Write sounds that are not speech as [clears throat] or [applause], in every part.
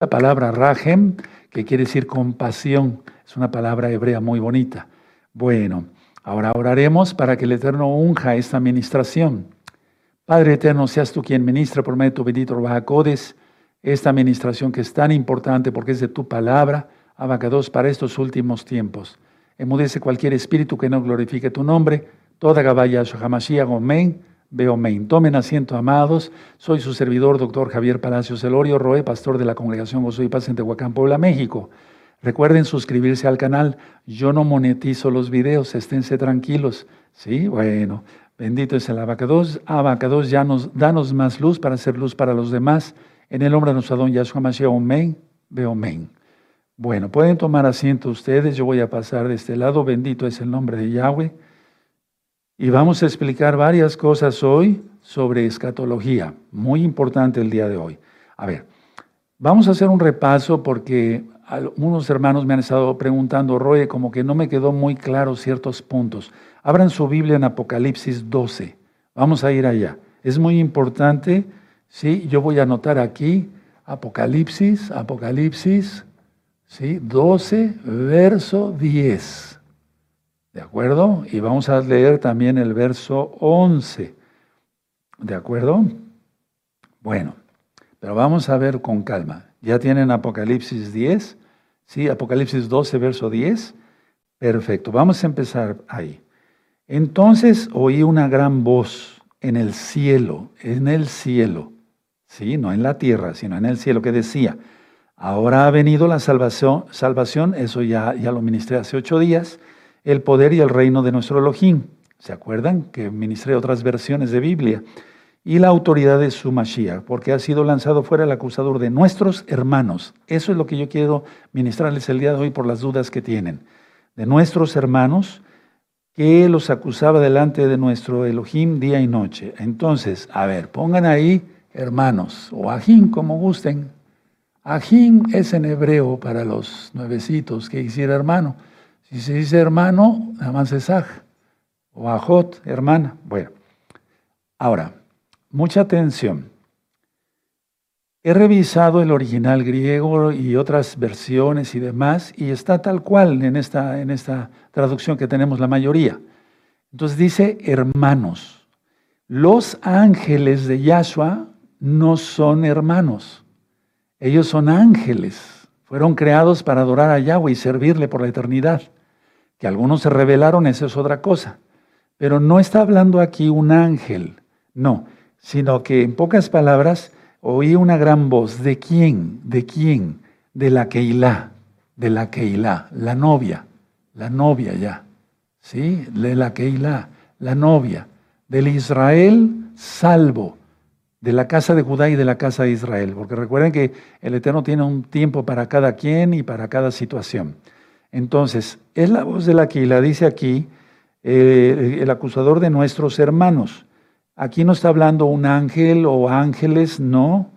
La palabra rajem, que quiere decir compasión, es una palabra hebrea muy bonita. Bueno, ahora oraremos para que el Eterno unja esta administración. Padre Eterno, seas tú quien ministra por medio de tu bendito Bajacodes esta administración que es tan importante porque es de tu palabra, abacados para estos últimos tiempos. Emudece cualquier espíritu que no glorifique tu nombre. Toda Gabaya Shahamashiach, Omen, Beomen. Tomen asiento, amados. Soy su servidor, doctor Javier Palacios Elorio Roe, pastor de la Congregación Gozo y Paz en Tehuacán, Puebla, México. Recuerden suscribirse al canal. Yo no monetizo los videos, esténse tranquilos. Sí, bueno, bendito es el abacados. Abacados, ya nos, danos más luz para hacer luz para los demás. En el nombre de nuestro don Yahshua Mashiach, Omen, Beomen. Bueno, pueden tomar asiento ustedes, yo voy a pasar de este lado, bendito es el nombre de Yahweh. Y vamos a explicar varias cosas hoy sobre escatología, muy importante el día de hoy. A ver, vamos a hacer un repaso porque algunos hermanos me han estado preguntando, Roy, como que no me quedó muy claro ciertos puntos. Abran su Biblia en Apocalipsis 12, vamos a ir allá. Es muy importante, sí, yo voy a anotar aquí Apocalipsis, Apocalipsis ¿sí? 12, verso 10. ¿De acuerdo? Y vamos a leer también el verso 11. ¿De acuerdo? Bueno, pero vamos a ver con calma. ¿Ya tienen Apocalipsis 10? ¿Sí? Apocalipsis 12, verso 10. Perfecto, vamos a empezar ahí. Entonces oí una gran voz en el cielo, en el cielo, ¿sí? No en la tierra, sino en el cielo, que decía, Ahora ha venido la salvación, salvación eso ya, ya lo ministré hace ocho días, el poder y el reino de nuestro Elohim. ¿Se acuerdan que ministré otras versiones de Biblia? Y la autoridad de su Mashiach, porque ha sido lanzado fuera el acusador de nuestros hermanos. Eso es lo que yo quiero ministrarles el día de hoy por las dudas que tienen. De nuestros hermanos que los acusaba delante de nuestro Elohim día y noche. Entonces, a ver, pongan ahí hermanos o ajín como gusten, Ajín es en hebreo para los nuevecitos que hiciera hermano. Si se dice hermano, nada más es. O ajot, hermana. Bueno, ahora, mucha atención. He revisado el original griego y otras versiones y demás, y está tal cual en esta, en esta traducción que tenemos la mayoría. Entonces dice hermanos. Los ángeles de Yahshua no son hermanos. Ellos son ángeles, fueron creados para adorar a Yahweh y servirle por la eternidad. Que algunos se rebelaron, eso es otra cosa. Pero no está hablando aquí un ángel, no, sino que en pocas palabras oí una gran voz. ¿De quién? ¿De quién? De la Keilah, de la Keilah, la novia, la novia ya. ¿Sí? De la Keilah, la novia. Del Israel salvo de la casa de Judá y de la casa de Israel, porque recuerden que el Eterno tiene un tiempo para cada quien y para cada situación. Entonces, es la voz de la que la dice aquí eh, el acusador de nuestros hermanos. Aquí no está hablando un ángel o ángeles, no,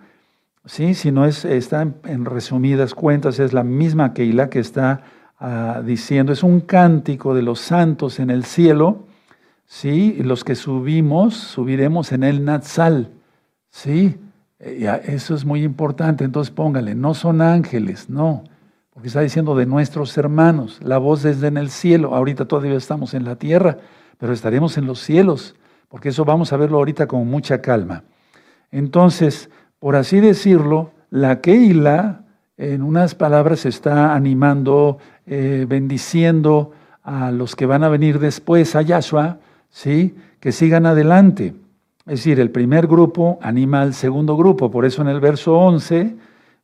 sí, sino es, está en, resumidas cuentas, es la misma Keila que está ah, diciendo, es un cántico de los santos en el cielo, sí, los que subimos, subiremos en el Natsal. Sí, eh, eso es muy importante. Entonces póngale, no son ángeles, no, porque está diciendo de nuestros hermanos. La voz desde en el cielo. Ahorita todavía estamos en la tierra, pero estaremos en los cielos, porque eso vamos a verlo ahorita con mucha calma. Entonces, por así decirlo, la Keila, en unas palabras, está animando, eh, bendiciendo a los que van a venir después, a Yahshua, ¿sí? que sigan adelante. Es decir, el primer grupo anima al segundo grupo, por eso en el verso 11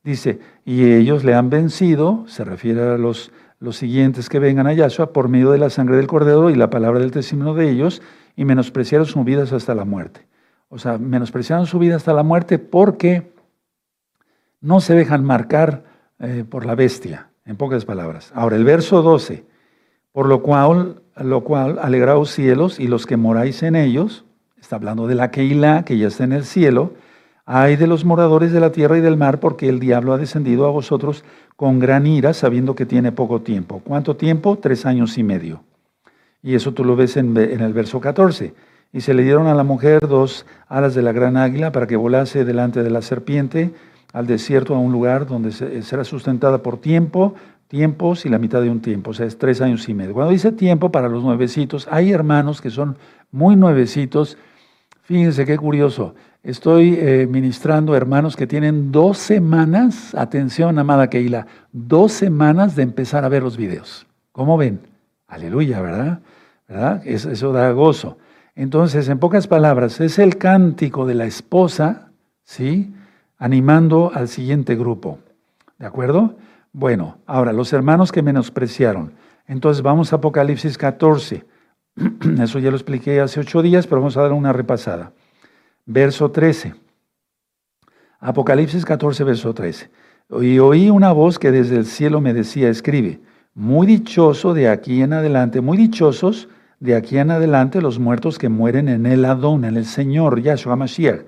dice, y ellos le han vencido, se refiere a los, los siguientes que vengan a Yahshua, por medio de la sangre del cordero y la palabra del testimonio de ellos, y menospreciaron sus vidas hasta la muerte. O sea, menospreciaron su vida hasta la muerte porque no se dejan marcar eh, por la bestia, en pocas palabras. Ahora, el verso 12, por lo cual, lo cual alegraos cielos y los que moráis en ellos, está hablando de la Keilah que ya está en el cielo, hay de los moradores de la tierra y del mar, porque el diablo ha descendido a vosotros con gran ira, sabiendo que tiene poco tiempo. ¿Cuánto tiempo? Tres años y medio. Y eso tú lo ves en, en el verso 14. Y se le dieron a la mujer dos alas de la gran águila para que volase delante de la serpiente, al desierto, a un lugar donde será sustentada por tiempo, tiempos y la mitad de un tiempo, o sea, es tres años y medio. Cuando dice tiempo para los nuevecitos, hay hermanos que son muy nuevecitos. Fíjense qué curioso. Estoy eh, ministrando hermanos que tienen dos semanas, atención, amada Keila, dos semanas de empezar a ver los videos. ¿Cómo ven? Aleluya, ¿verdad? ¿Verdad? Eso, da gozo. Entonces, en pocas palabras, es el cántico de la esposa, ¿sí? Animando al siguiente grupo. ¿De acuerdo? Bueno, ahora, los hermanos que menospreciaron. Entonces, vamos a Apocalipsis 14. [clears throat] Eso ya lo expliqué hace ocho días, pero vamos a dar una repasada. Verso 13. Apocalipsis 14, verso 13. Y oí una voz que desde el cielo me decía, escribe, muy dichoso de aquí en adelante, muy dichosos de aquí en adelante los muertos que mueren en el Adón, en el Señor, Yahshua Mashiach.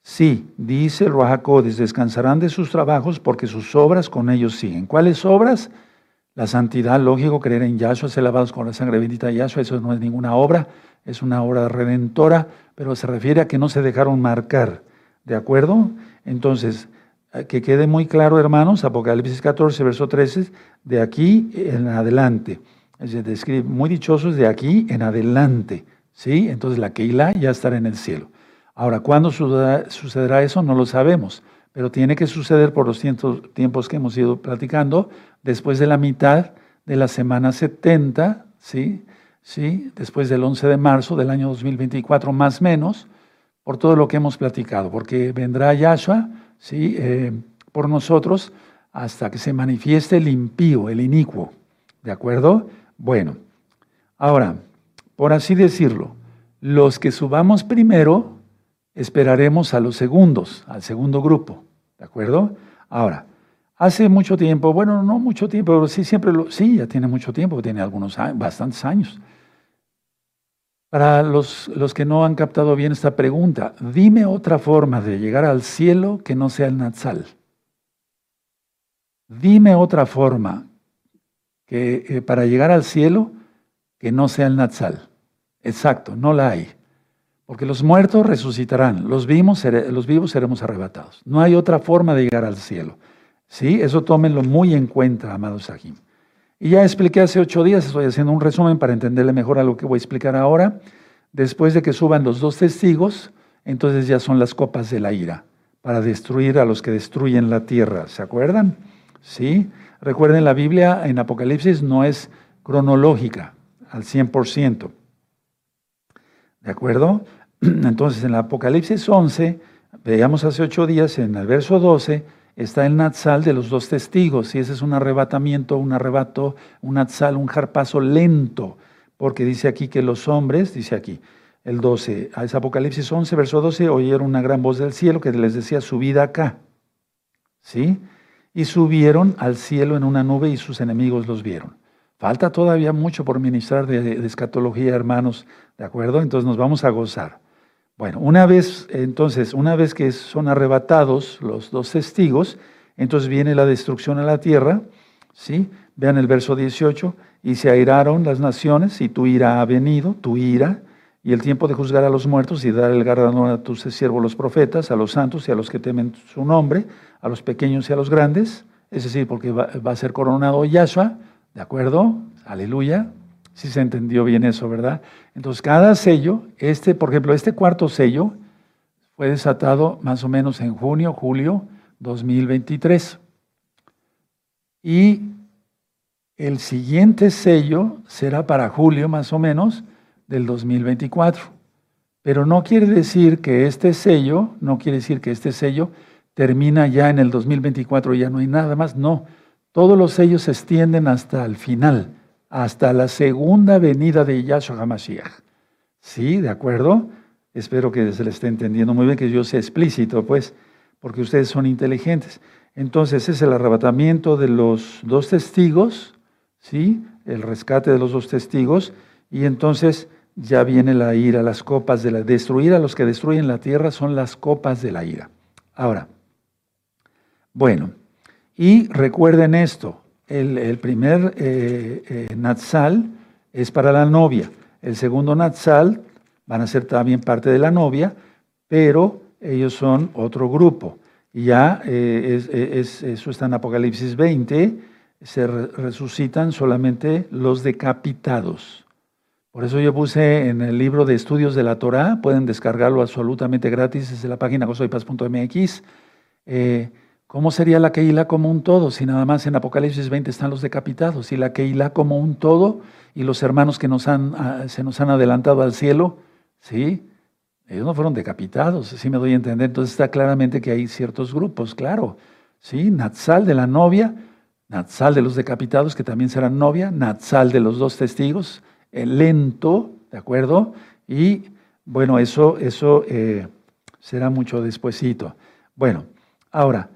Sí, dice el Ruajacodes, descansarán de sus trabajos porque sus obras con ellos siguen. ¿Cuáles obras? La santidad, lógico, creer en Yahshua, ser lavados con la sangre bendita de Yahshua, eso no es ninguna obra, es una obra redentora, pero se refiere a que no se dejaron marcar. ¿De acuerdo? Entonces, eh, que quede muy claro, hermanos, Apocalipsis 14, verso 13, de aquí en adelante. Es decir, muy dichosos de aquí en adelante. ¿Sí? Entonces la Keilah ya estará en el cielo. Ahora, ¿cuándo sucederá eso? No lo sabemos, pero tiene que suceder por los tiempos que hemos ido platicando, después de la mitad de la semana 70, ¿sí? ¿Sí? después del 11 de marzo del año 2024 más menos, por todo lo que hemos platicado, porque vendrá Yahshua ¿sí? Eh, por nosotros hasta que se manifieste el impío, el inicuo. ¿De acuerdo? Bueno, ahora, por así decirlo, los que subamos primero, esperaremos a los segundos, al segundo grupo. ¿De acuerdo? Ahora, Hace mucho tiempo, bueno, no mucho tiempo, pero sí siempre lo, sí, ya tiene mucho tiempo, tiene algunos años, bastantes años. Para los, los que no han captado bien esta pregunta, dime otra forma de llegar al cielo que no sea el Natsal. Dime otra forma que eh, para llegar al cielo que no sea el Natsal. Exacto, no la hay. Porque los muertos resucitarán, los vivos, seremos arrebatados. No hay otra forma de llegar al cielo. ¿Sí? Eso tómenlo muy en cuenta, amados Sahim. Y ya expliqué hace ocho días, estoy haciendo un resumen para entenderle mejor a lo que voy a explicar ahora. Después de que suban los dos testigos, entonces ya son las copas de la ira, para destruir a los que destruyen la tierra. ¿Se acuerdan? ¿Sí? Recuerden, la Biblia en Apocalipsis no es cronológica al 100%. ¿De acuerdo? [clears throat] Entonces, en el Apocalipsis 11, veíamos hace ocho días, en el verso 12, está el natsal de los dos testigos, y ese es un arrebatamiento, un arrebato, un natsal, un jarpazo lento, porque dice aquí que los hombres, dice aquí, el 12, es Apocalipsis 11, verso 12, oyeron una gran voz del cielo que les decía, subid acá, ¿sí? Y subieron al cielo en una nube y sus enemigos los vieron. Falta todavía mucho por ministrar de, de escatología, hermanos, ¿de acuerdo? Entonces nos vamos a gozar. Bueno, una vez, entonces, una vez que son arrebatados los dos testigos, entonces viene la destrucción a la tierra, ¿sí? Vean el verso 18, y se airaron las naciones, y tu ira ha venido, tu ira, y el tiempo de juzgar a los muertos y dar el galardón a tus siervos los profetas, a los santos y a los que temen su nombre, a los pequeños y a los grandes, es decir, porque va, va a ser coronado Yahshua, ¿de acuerdo? Aleluya. Si se entendió bien eso, ¿verdad? Entonces, cada sello, este, por ejemplo, este cuarto sello fue desatado más o menos en junio, julio 2023. Y el siguiente sello será para julio más o menos del 2024. Pero no quiere decir que este sello, no quiere decir que este sello termina ya en el 2024 y ya no hay nada más. No, todos los sellos se extienden hasta el final hasta la segunda venida de Yahshua HaMashiach. ¿Sí? ¿De acuerdo? Espero que se le esté entendiendo muy bien, que yo sea explícito, pues, porque ustedes son inteligentes. Entonces, es el arrebatamiento de los dos testigos, ¿sí? El rescate de los dos testigos, y entonces ya viene la ira, las copas de la... Destruir a los que destruyen la tierra son las copas de la ira. Ahora, bueno, y recuerden esto, el, primer eh, eh, Natsal es para la novia. El segundo Natsal van a ser también parte de la novia, pero ellos son otro grupo. Y ya, eh, es, eso está en Apocalipsis 20, se resucitan solamente los decapitados. Por eso yo puse en el libro de estudios de la Torah, pueden descargarlo absolutamente gratis desde la página gozoypaz.mx. ¿Cómo sería la Keilah como un todo? Si nada más en Apocalipsis 20 están los decapitados, y la Keilah como un todo, y los hermanos que ah, se nos han adelantado al cielo, ¿sí? Ellos no fueron decapitados, si me doy a entender. Entonces está claramente que hay ciertos grupos, claro. ¿Sí? Natsal de la novia, Natsal de los decapitados, que también serán novia, Natsal de los dos testigos, el lento, ¿de acuerdo? Y bueno, eso, eso eh, será mucho despuesito. Bueno, ahora,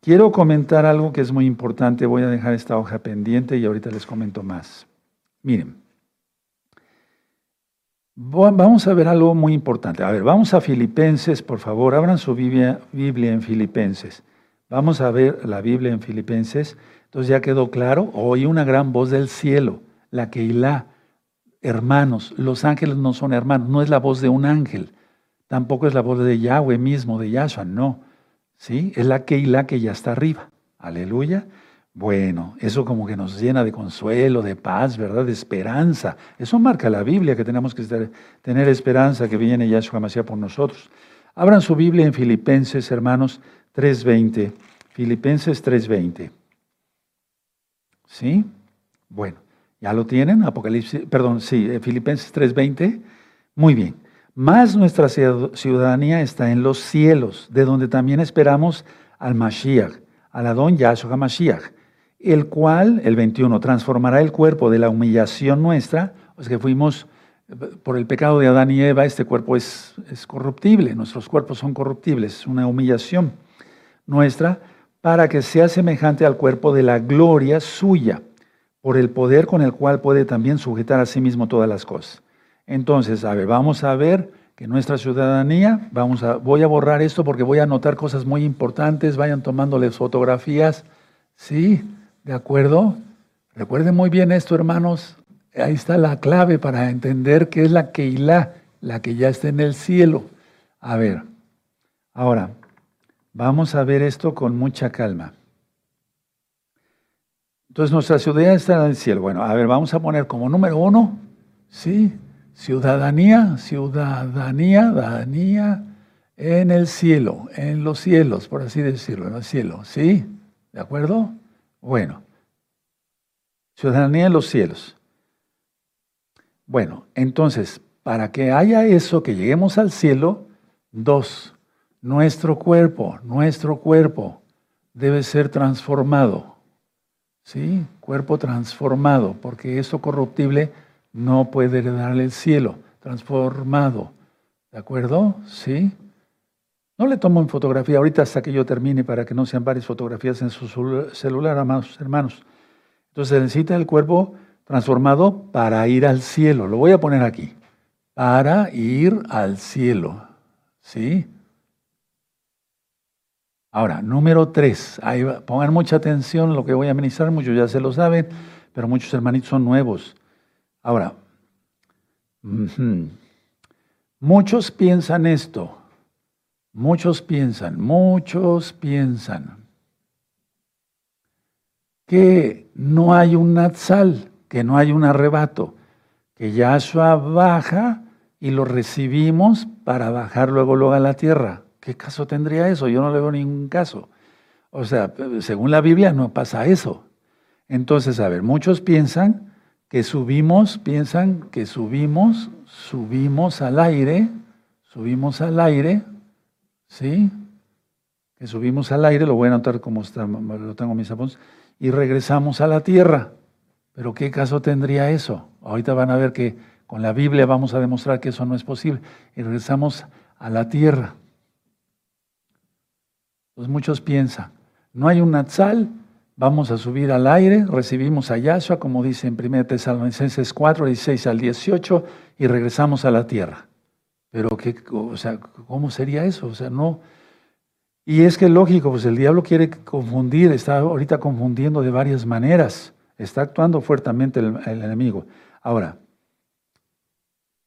quiero comentar algo que es muy importante. Voy a dejar esta hoja pendiente y ahorita les comento más. Miren. Vamos a ver algo muy importante. A ver, vamos a Filipenses, por favor, abran su Biblia, en Filipenses. Vamos a ver la Biblia en Filipenses. Entonces ya quedó claro, oí una gran voz del cielo, la Keilah, hermanos, los ángeles no son hermanos, no es la voz de un ángel, tampoco es la voz de Yahweh mismo, de Yahshua, no. ¿Sí? Es la Keilah que ya está arriba. Aleluya. Bueno, eso como que nos llena de consuelo, de paz, ¿verdad? De esperanza. Eso marca la Biblia, que tenemos que tener esperanza que viene Yahshua Mashiach por nosotros. Abran su Biblia en Filipenses, hermanos, 3.20. Filipenses 3.20. ¿Sí? Bueno, ¿ya lo tienen? Apocalipsis, perdón, sí, eh, Filipenses 3.20. Muy bien. Más nuestra ciudadanía está en los cielos, de donde también esperamos al Mashiach, al Adón Yahshua Mashiach el cual, el 21, transformará el cuerpo de la humillación nuestra, pues que fuimos por el pecado de Adán y Eva, este cuerpo es, es corruptible, nuestros cuerpos son corruptibles, es una humillación nuestra, para que sea semejante al cuerpo de la gloria suya, por el poder con el cual puede también sujetar a sí mismo todas las cosas. Entonces, a ver, vamos a ver que nuestra ciudadanía, vamos a, voy a borrar esto porque voy a anotar cosas muy importantes, vayan tomándoles fotografías, ¿sí? ¿De acuerdo? Recuerden muy bien esto, hermanos. Ahí está la clave para entender qué es la Keilah, la que ya está en el cielo. A ver, ahora, vamos a ver esto con mucha calma. Entonces, nuestra ciudad está en el cielo. Bueno, a ver, vamos a poner como número uno, ¿sí? Ciudadanía, ciudadanía, ciudadanía en el cielo, en los cielos, por así decirlo, en el cielo, ¿sí? ¿De acuerdo? Bueno, ciudadanía en los cielos. Bueno, entonces, para que haya eso, que lleguemos al cielo, dos, nuestro cuerpo, nuestro cuerpo debe ser transformado. ¿Sí? Cuerpo transformado, porque eso corruptible no puede heredarle el cielo. Transformado. ¿De acuerdo? ¿Sí? No le tomo en fotografía ahorita hasta que yo termine para que no sean varias fotografías en su celular, amados hermanos. Entonces necesita el cuerpo transformado para ir al cielo. Lo voy a poner aquí. Para ir al cielo. ¿Sí? Ahora, número tres. Ahí pongan mucha atención lo que voy a ministrar. Muchos ya se lo saben, pero muchos hermanitos son nuevos. Ahora, muchos piensan esto. Muchos piensan, muchos piensan que no hay un natsal, que no hay un arrebato, que Yahshua baja y lo recibimos para bajar luego, luego a la tierra. ¿Qué caso tendría eso? Yo no le veo ningún caso. O sea, según la Biblia no pasa eso. Entonces, a ver, muchos piensan que subimos, piensan que subimos, subimos al aire, subimos al aire, ¿sí? Que subimos al aire, lo voy a anotar como está, lo tengo en mis apuntes, y regresamos a la tierra. Pero ¿qué caso tendría eso? Ahorita van a ver que con la Biblia vamos a demostrar que eso no es posible. Y regresamos a la tierra. Pues muchos piensan, no hay un Natsal, vamos a subir al aire, recibimos a Yahshua, como dice en 1 Tesalonicenses 4, 16 al 18, y regresamos a la tierra. Pero, ¿qué, o sea, ¿cómo sería eso? O sea, no. Y es que lógico, pues el diablo quiere confundir, está ahorita confundiendo de varias maneras, está actuando fuertemente el, el enemigo. Ahora,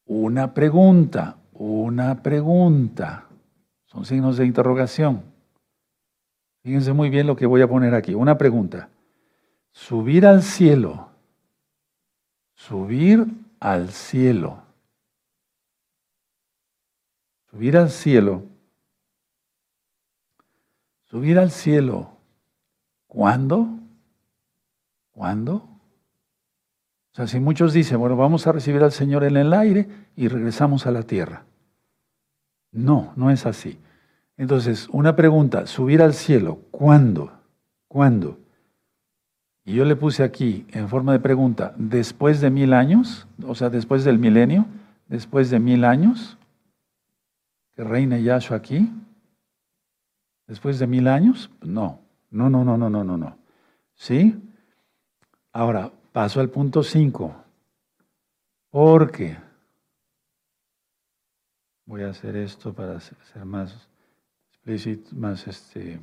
una pregunta, una pregunta, son signos de interrogación. Fíjense muy bien lo que voy a poner aquí. Una pregunta. Subir al cielo. Subir al cielo. Subir al cielo. Subir al cielo. ¿Cuándo? ¿Cuándo? O sea, si muchos dicen, bueno, vamos a recibir al Señor en el aire y regresamos a la tierra. No, no es así. Entonces, una pregunta, subir al cielo, ¿cuándo? ¿Cuándo? Y yo le puse aquí en forma de pregunta, después de mil años, o sea, después del milenio, después de mil años, que reine Yahshua aquí, después de mil años, no, no, no, no, no, no, no, no. ¿Sí? Ahora, paso al punto 5. Porque voy a hacer esto para ser más más, este,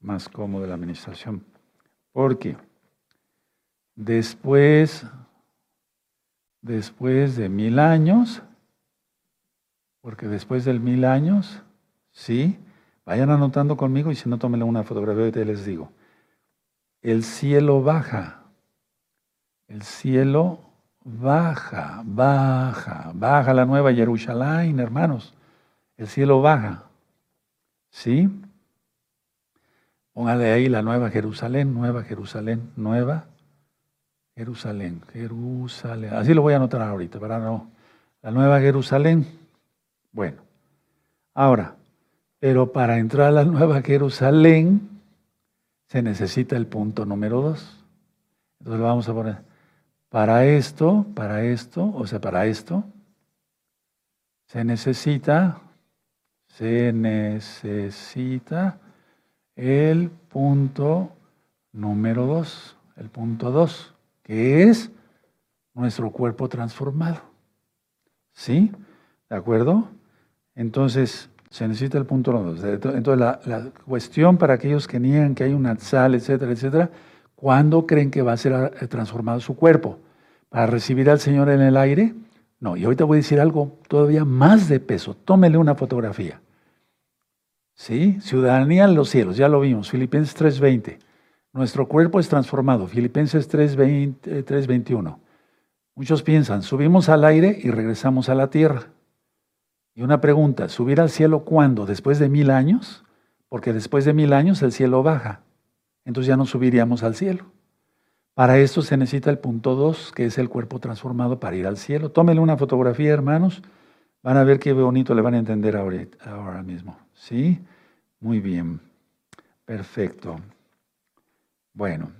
más cómodo la administración. Porque después, después de mil años, porque después del mil años, sí, vayan anotando conmigo y si no, tómenle una fotografía y te les digo. El cielo baja, el cielo baja, baja, baja la nueva Jerusalén, hermanos. El cielo baja. ¿Sí? Póngale ahí la nueva Jerusalén, nueva Jerusalén, nueva Jerusalén, Jerusalén. Así lo voy a anotar ahorita, para no. La nueva Jerusalén. Bueno, ahora, pero para entrar a la nueva Jerusalén se necesita el punto número dos. Entonces lo vamos a poner. Para esto, para esto, o sea, para esto, se necesita se necesita el punto número dos, el punto dos, que es nuestro cuerpo transformado. ¿Sí? ¿De acuerdo? Entonces, se necesita el punto número dos. Entonces, la, la, cuestión para aquellos que niegan que hay una sal, etcétera, etcétera, ¿cuándo creen que va a ser transformado su cuerpo? ¿Para recibir al Señor en el aire? No, y ahorita voy a decir algo todavía más de peso. Tómele una fotografía. ¿Sí? Ciudadanía en los cielos, ya lo vimos. Filipenses 3:20. Nuestro cuerpo es transformado. Filipenses 3:21. Muchos piensan, subimos al aire y regresamos a la tierra. Y una pregunta, ¿subir al cielo cuándo? ¿Después de mil años? Porque después de mil años el cielo baja. Entonces ya no subiríamos al cielo. Para esto se necesita el punto 2, que es el cuerpo transformado para ir al cielo. Tómenle una fotografía, hermanos. Van a ver qué bonito le van a entender ahora, mismo. ¿Sí? Muy bien. Perfecto. Bueno,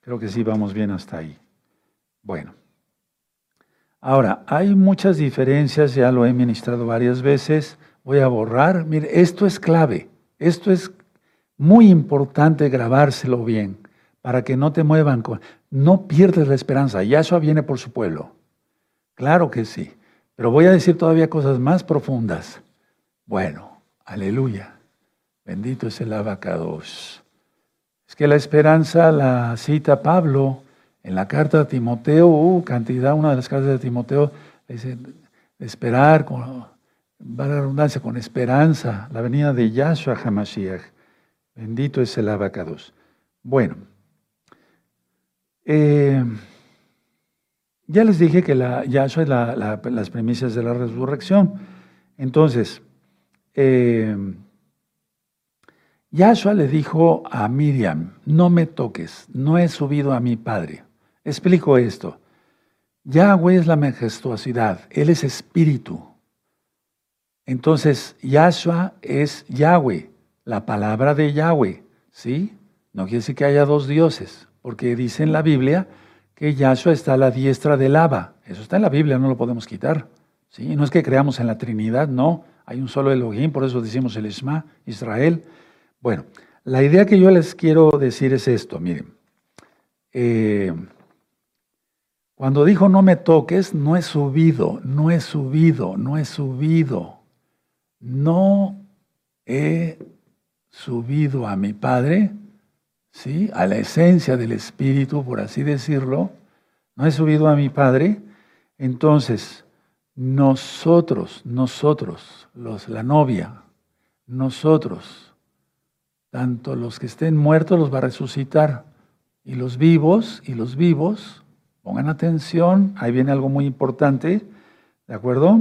creo que sí vamos bien hasta ahí. Bueno. Ahora, hay muchas diferencias, ya lo he ministrado varias veces. Voy a borrar. Mire, esto es clave. Esto es muy importante grabárselo bien para que no te muevan. No pierdes la esperanza. Yahshua viene por su pueblo. Claro que sí. Pero voy a decir todavía cosas más profundas. Bueno, aleluya. Bendito es el abacados. Es que la esperanza la cita Pablo en la carta de Timoteo, uh, cantidad, una de las cartas de Timoteo, dice, esperar, con, va la redundancia, con esperanza, la venida de Yahshua HaMashiach. Bendito es el abacados. Bueno, eh, ya les dije que Yahshua es las premisas de la resurrección. Entonces, eh, Yahshua le dijo a Miriam, no me toques, no he subido a mi Padre. Explico esto. Yahweh es la majestuosidad, Él es espíritu. Entonces, Yahshua es Yahweh, la palabra de Yahweh, ¿sí? No quiere decir que haya dos dioses, porque dice en la Biblia que Yahshua está a la diestra del Abba. Eso está en la Biblia, no lo podemos quitar. ¿sí? No es que creamos en la Trinidad, no. Hay un solo Elohim, por eso decimos el Isma, Israel. Bueno, la idea que yo les quiero decir es esto, miren. Eh, cuando dijo no me toques, no he subido, no he subido, no he subido. No he subido a mi Padre ¿sí? a la esencia del Espíritu, por así decirlo, no he subido a mi Padre, entonces nosotros, nosotros, los, la novia, nosotros, tanto los que estén muertos los va a resucitar, y los vivos, y los vivos, pongan atención, ahí viene algo muy importante, ¿de acuerdo?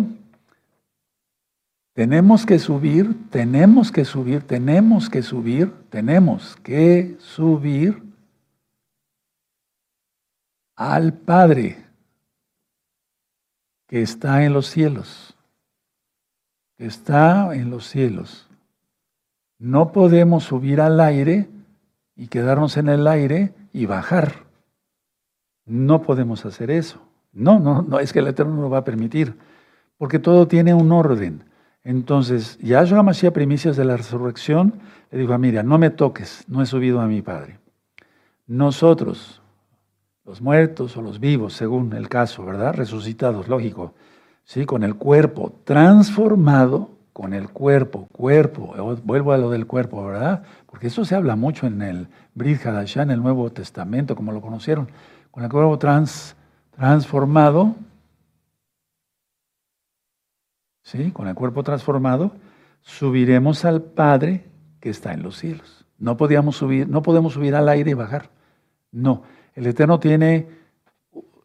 Tenemos que subir, tenemos que subir, tenemos que subir, tenemos que subir al Padre que está en los cielos, que está en los cielos. No podemos subir al aire y quedarnos en el aire y bajar. No podemos hacer eso. No, no, no, es que el Eterno no lo va a permitir, porque todo tiene un orden. Entonces, Yahshua Mashiach, primicias de la resurrección, le dijo a Miriam, no me toques, no he subido a mi Padre. Nosotros, los muertos o los vivos, según el caso, ¿verdad? Resucitados, lógico, ¿sí? Con el cuerpo transformado, con el cuerpo, cuerpo, vuelvo a lo del cuerpo, ¿verdad? Porque eso se habla mucho en el Brit Hadashah, en el Nuevo Testamento, como lo conocieron, con el cuerpo trans, transformado, ¿sí? Con el cuerpo transformado, subiremos al Padre que está en los cielos. No podíamos subir, no podemos subir al aire y bajar. No, el Eterno tiene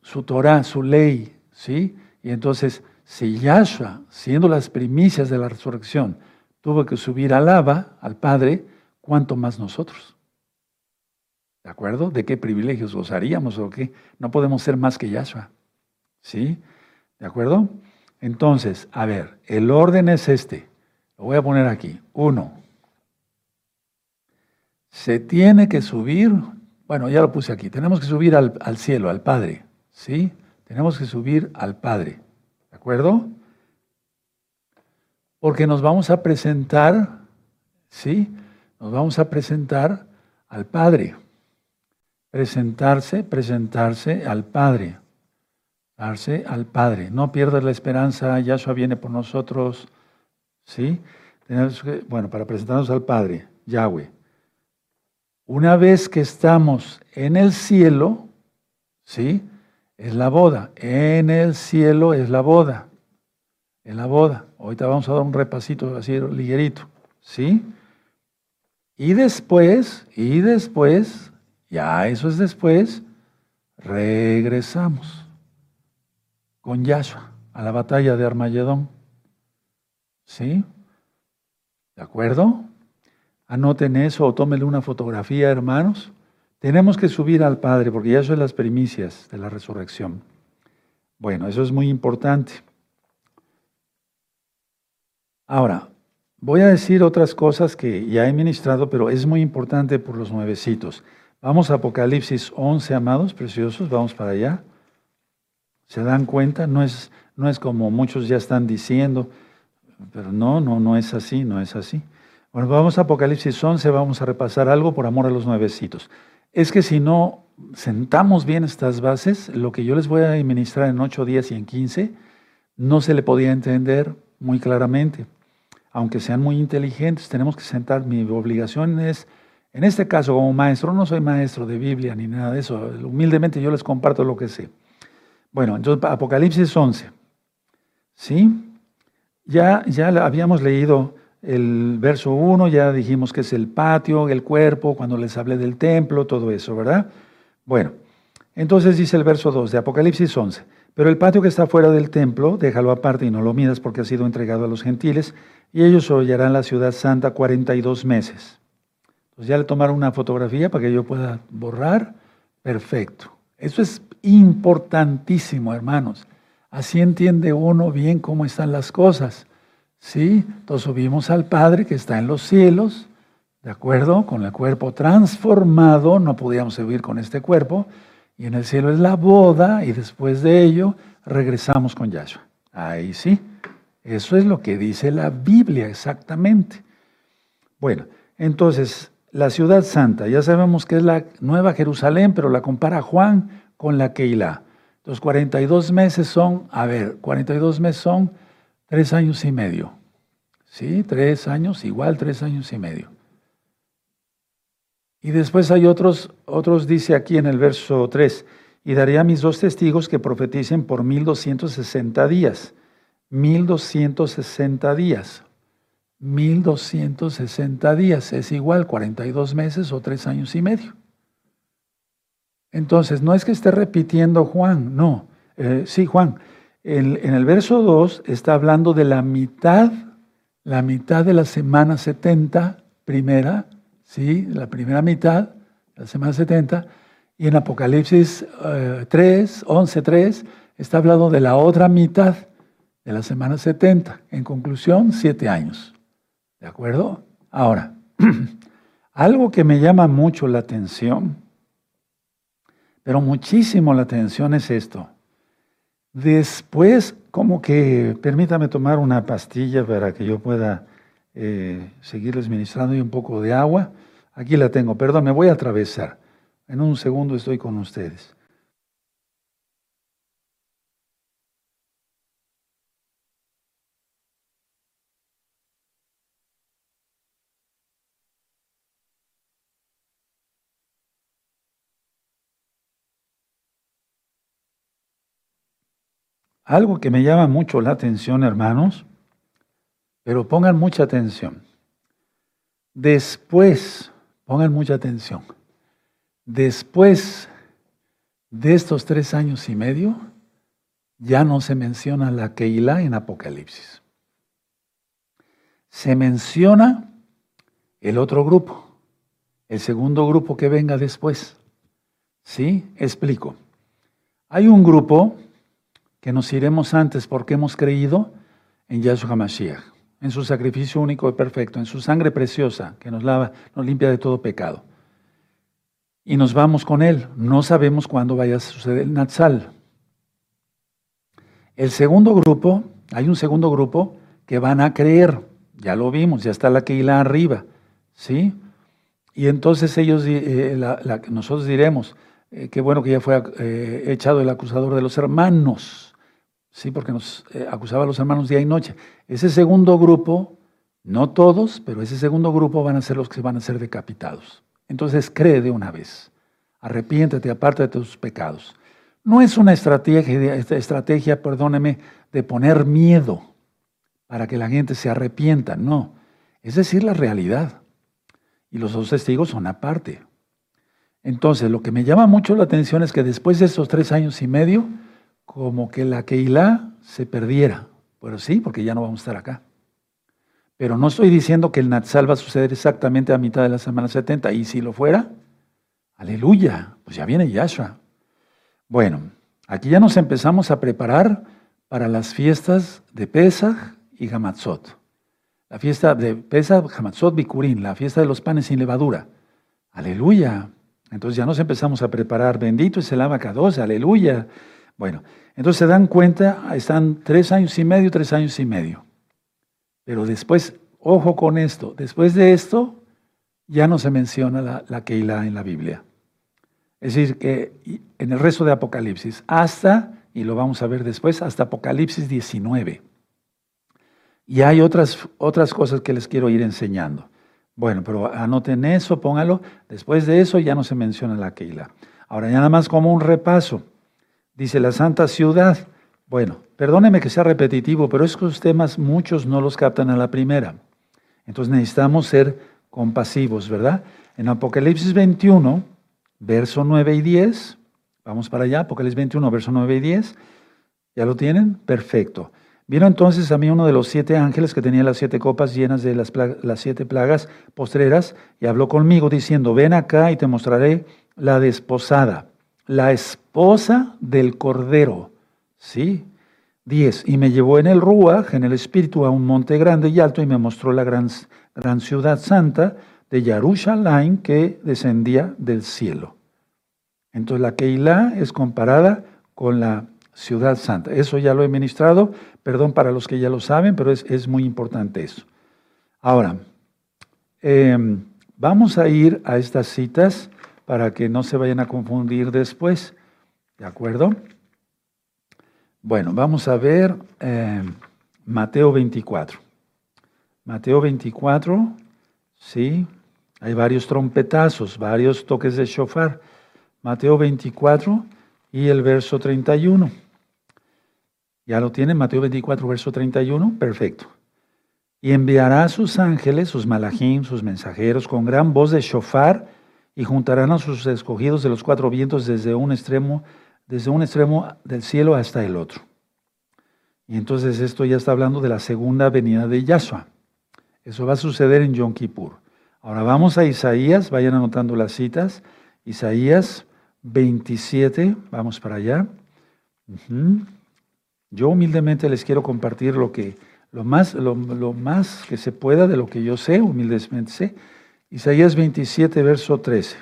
su Torah, su ley, ¿sí? Y entonces, si Yahshua, siendo las primicias de la resurrección, tuvo que subir al Abba, al Padre, ¿cuánto más nosotros? ¿De acuerdo? ¿De qué privilegios gozaríamos o qué? No podemos ser más que Yahshua. ¿Sí? ¿De acuerdo? Entonces, a ver, el orden es este. Lo voy a poner aquí. Uno. Se tiene que subir, bueno, ya lo puse aquí, tenemos que subir al, al cielo, al Padre. ¿Sí? Tenemos que subir al Padre. ¿De acuerdo? Porque nos vamos a presentar, ¿sí? Nos vamos a presentar al Padre. Presentarse, presentarse al Padre darse al Padre. No pierdas la esperanza, Yahshua viene por nosotros. ¿Sí? bueno, para presentarnos al Padre, Yahweh. Una vez que estamos en el cielo, ¿sí? Es la boda. En el cielo es la boda. En la boda. Ahorita vamos a dar un repasito así ligerito. ¿Sí? Y después, y después, ya eso es después, regresamos con Yahshua a la batalla de Armagedón. ¿Sí? ¿De acuerdo? Anoten eso o tómenle una fotografía, hermanos. Tenemos que subir al Padre porque ya son las primicias de la resurrección. Bueno, eso es muy importante. Ahora, voy a decir otras cosas que ya he ministrado, pero es muy importante por los nuevecitos. Vamos a Apocalipsis 11, amados, preciosos, vamos para allá. ¿Se dan cuenta? No es, no es como muchos ya están diciendo, pero no, no, no es así, no es así. Bueno, vamos a Apocalipsis 11, vamos a repasar algo por amor a los nuevecitos. Es que si no sentamos bien estas bases, lo que yo les voy a administrar en 8 días y en 15, no se le podía entender muy claramente. Aunque sean muy inteligentes, tenemos que sentar. Mi obligación es, en este caso como maestro, no soy maestro de Biblia ni nada de eso, humildemente yo les comparto lo que sé. Bueno, entonces Apocalipsis 11. ¿Sí? Ya, ya habíamos leído el verso 1, ya dijimos que es el patio, el cuerpo, cuando les hablé del templo, todo eso, ¿verdad? Bueno, entonces dice el verso 2 de Apocalipsis 11. Pero el patio que está fuera del templo, déjalo aparte y no lo midas porque ha sido entregado a los gentiles, y ellos hollarán la ciudad santa 42 meses. Entonces ya le tomaron una fotografía para que yo pueda borrar. Perfecto. Eso es importantísimo, hermanos. Así entiende uno bien cómo están las cosas. ¿Sí? Entonces subimos al Padre que está en los cielos, ¿de acuerdo? Con el cuerpo transformado, no podíamos subir con este cuerpo, y en el cielo es la boda, y después de ello regresamos con Yahshua. Ahí sí. Eso es lo que dice la Biblia exactamente. Bueno, entonces la ciudad santa, ya sabemos que es la nueva Jerusalén, pero la compara Juan con la Keilah. Los 42 meses son, a ver, 42 meses son tres años y medio. ¿Sí? Tres años, igual tres años y medio. Y después hay otros, otros dice aquí en el verso 3, y daré a mis dos testigos que profeticen por 1260 días. 1260 días. 1260 días. Es igual 42 meses o 3 años y medio. Entonces, no es que esté repitiendo Juan, no. Eh, sí, Juan. en el verso 2 está hablando de la mitad, la mitad de la semana 70 primera, ¿sí? La primera mitad, la semana 70. Y en Apocalipsis 3, 11, 3, está hablando de la otra mitad de la semana 70. En conclusión, siete años. ¿De acuerdo? Ahora, [clears throat] algo que me llama mucho la atención, pero muchísimo la atención es esto. Después, como que, permítame tomar una pastilla para que yo pueda eh, seguirles ministrando y un poco de agua. Aquí la tengo, perdón, me voy a atravesar. En un segundo estoy con ustedes. Algo que me llama mucho la atención, hermanos, pero pongan mucha atención. Después, pongan mucha atención, después de estos tres años y medio, ya no se menciona la Keilah en Apocalipsis. Se menciona el otro grupo, el segundo grupo que venga después. ¿Sí? Explico. Hay un grupo que nos iremos antes porque hemos creído en Yahshua HaMashiach, en su sacrificio único y perfecto, en su sangre preciosa que nos lava, nos limpia de todo pecado. Y nos vamos con él. No sabemos cuándo vaya a suceder el Natsal. El segundo grupo, hay un segundo grupo que van a creer. Ya lo vimos, ya está la Keila arriba. ¿Sí? Y entonces ellos, eh, nosotros diremos, eh, qué bueno que ya fue eh, echado el acusador de los hermanos. Sí, porque nos eh, acusaba a los hermanos día y noche. Ese segundo grupo, no todos, pero ese segundo grupo van a ser los que van a ser decapitados. Entonces cree de una vez. Arrepiéntete, aparte de tus pecados. No es una estrategia, estrategia, perdóneme, de poner miedo para que la gente se arrepienta. No. Es decir, la realidad. Y los dos testigos son aparte. Entonces, lo que me llama mucho la atención es que después de esos tres años y medio, como que la Keilah se perdiera. Pero sí, porque ya no vamos a estar acá. Pero no estoy diciendo que el Natsal va a suceder exactamente a mitad de la semana 70. Y si lo fuera, aleluya, pues ya viene Yahshua. Bueno, aquí ya nos empezamos a preparar para las fiestas de Pesach y Hamatzot. La fiesta de Pesach, Hamatzot, Bikurín, la fiesta de los panes sin levadura. Aleluya. Entonces ya nos empezamos a preparar. Bendito es el abacados, aleluya. Bueno, entonces se dan cuenta, están tres años y medio, tres años y medio. Pero después, ojo con esto, después de esto ya no se menciona la, la Keilah en la Biblia. Es decir, que en el resto de Apocalipsis, hasta, y lo vamos a ver después, hasta Apocalipsis 19. Y hay otras, otras cosas que les quiero ir enseñando. Bueno, pero anoten eso, póngalo. Después de eso ya no se menciona la Keilah. Ahora, ya nada más como un repaso. Dice la Santa Ciudad. Bueno, perdóneme que sea repetitivo, pero estos temas muchos no los captan a la primera. Entonces necesitamos ser compasivos, ¿verdad? En Apocalipsis 21, verso 9 y 10, vamos para allá, Apocalipsis 21, verso 9 y 10, ¿ya lo tienen? Perfecto. Vino entonces a mí uno de los siete ángeles que tenía las siete copas llenas de las, las siete plagas postreras y habló conmigo diciendo, ven acá y te mostraré la desposada la esposa del Cordero. ¿Sí? 10. Y me llevó en el Ruach, en el Espíritu, a un monte grande y alto y me mostró la gran, gran ciudad santa de Yarushalayim que descendía del cielo. Entonces la Keilah es comparada con la ciudad santa. Eso ya lo he ministrado, perdón para los que ya lo saben, pero es, muy importante eso. Ahora, em, vamos a ir a estas citas para que no se vayan a confundir después. ¿De acuerdo? Bueno, vamos a ver eh, Mateo 24. Mateo 24, sí, hay varios trompetazos, varios toques de shofar. Mateo 24 y el verso 31. ¿Ya lo tienen? Mateo 24, verso 31. Perfecto. y enviará a sus ángeles, sus malajim, sus mensajeros, con gran voz de shofar, y juntarán a sus escogidos de los cuatro vientos desde un extremo, desde un extremo del cielo hasta el otro. Y entonces esto ya está hablando de la segunda venida de Yahshua. Eso va a suceder en Yom Kippur. Ahora vamos a Isaías, vayan anotando las citas. Isaías 27, vamos para allá. Yo humildemente les quiero compartir lo que lo más, lo, más que se pueda de lo que yo sé, humildemente sé. Isaías 27, verso 13.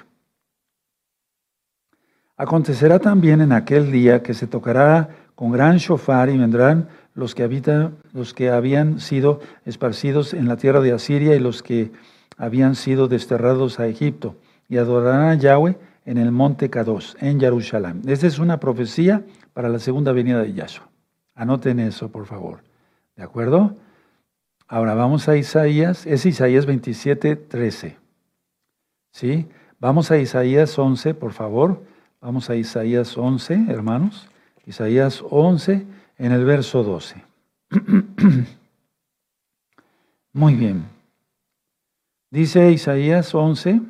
Acontecerá también en aquel día que se tocará con gran shofar y vendrán los que habitan, los que habían sido esparcidos en la tierra de Asiria y los que habían sido desterrados a Egipto y adorarán a Yahweh en el monte Kados, en Jerusalén. Esta es una profecía para la segunda venida de Yahshua. Anoten eso, por favor. ¿De acuerdo? Ahora vamos a Isaías, es Isaías 27, 13. ¿Sí? Vamos a Isaías 11, por favor. Vamos a Isaías 11, hermanos. Isaías 11, en el verso 12. [clears throat] Muy bien. Dice Isaías 11,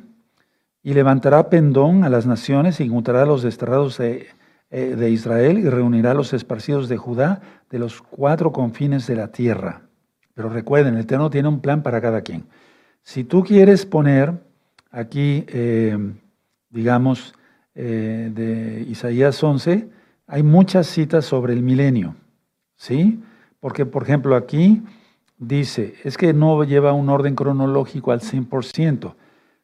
y levantará pendón a las naciones y juntará a los desterrados de, eh, de Israel y reunirá a los esparcidos de Judá de los cuatro confines de la tierra. Pero recuerden, el Eterno tiene un plan para cada quien. Si tú quieres poner aquí, eh, digamos, eh, de Isaías 11, hay muchas citas sobre el milenio, ¿sí? Porque, por ejemplo, aquí dice, es que no lleva un orden cronológico al 100%,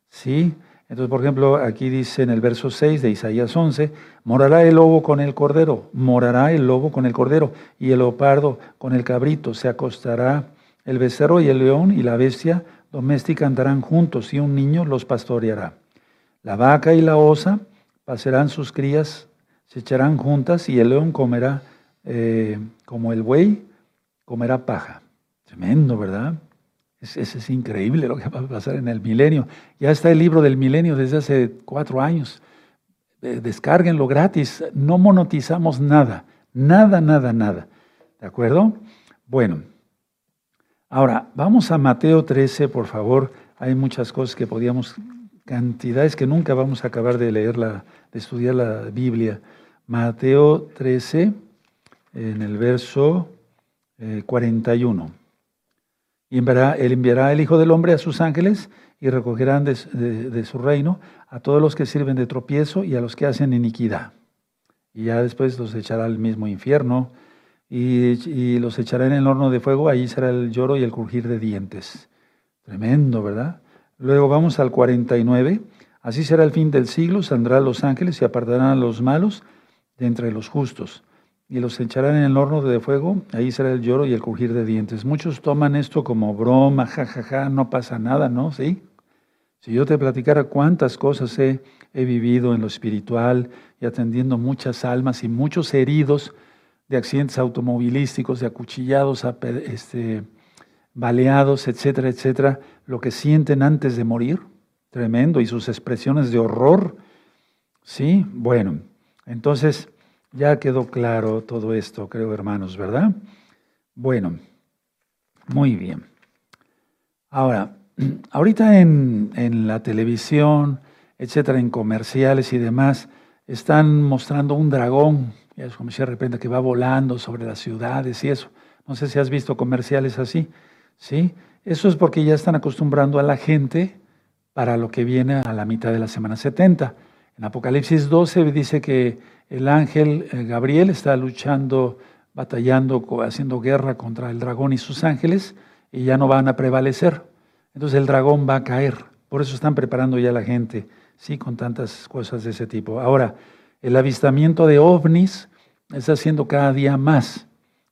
¿sí? Entonces, por ejemplo, aquí dice en el verso 6 de Isaías 11, morará el lobo con el cordero, morará el lobo con el cordero, y el leopardo con el cabrito, se acostará el becerro y el león y la bestia doméstica andarán juntos, y un niño los pastoreará. La vaca y la osa pasarán sus crías, se echarán juntas, y el león comerá eh, como el buey, comerá paja. Tremendo, ¿verdad? Es, es, increíble lo que va a pasar en el milenio. Ya está el libro del milenio desde hace cuatro años. Eh, descárguenlo gratis. No monotizamos nada. Nada, nada, nada. ¿De acuerdo? Bueno. Ahora, vamos a Mateo 13, por favor. Hay muchas cosas que podíamos, cantidades que nunca vamos a acabar de leerla, de estudiar la Biblia. Mateo 13, en el verso 41. Eh, y enviará, él enviará el Hijo del Hombre a sus ángeles y recogerán de, su reino a todos los que sirven de tropiezo y a los que hacen iniquidad. Y ya después los echará al mismo infierno y, los echará en el horno de fuego, ahí será el lloro y el crujir de dientes. Tremendo, ¿verdad? Luego vamos al 49. Así será el fin del siglo, saldrán los ángeles y apartarán a los malos de entre los justos y los echarán en el horno de fuego, ahí será el lloro y el crujir de dientes. Muchos toman esto como broma, jajaja, no pasa nada, ¿no? ¿Sí? Si yo te platicara cuántas cosas he, he vivido en lo espiritual y atendiendo muchas almas y muchos heridos de accidentes automovilísticos, de acuchillados, este, baleados, etcétera, etcétera, lo que sienten antes de morir, tremendo, y sus expresiones de horror, ¿sí? Bueno, entonces ya quedó claro todo esto, creo, hermanos, ¿verdad? Bueno, muy bien. Ahora, [clears throat] ahorita en, en la televisión, etcétera, en comerciales y demás, están mostrando un dragón, ya es como si de repente que va volando sobre las ciudades y eso. No sé si has visto comerciales así, ¿sí? Eso es porque ya están acostumbrando a la gente para lo que viene a la mitad de la semana 70. En Apocalipsis 12 dice que el ángel eh, Gabriel está luchando, batallando, haciendo guerra contra el dragón y sus ángeles y ya no van a prevalecer. Entonces el dragón va a caer. Por eso están preparando ya la gente, sí, con tantas cosas de ese tipo. Ahora, el avistamiento de ovnis está haciendo cada día más,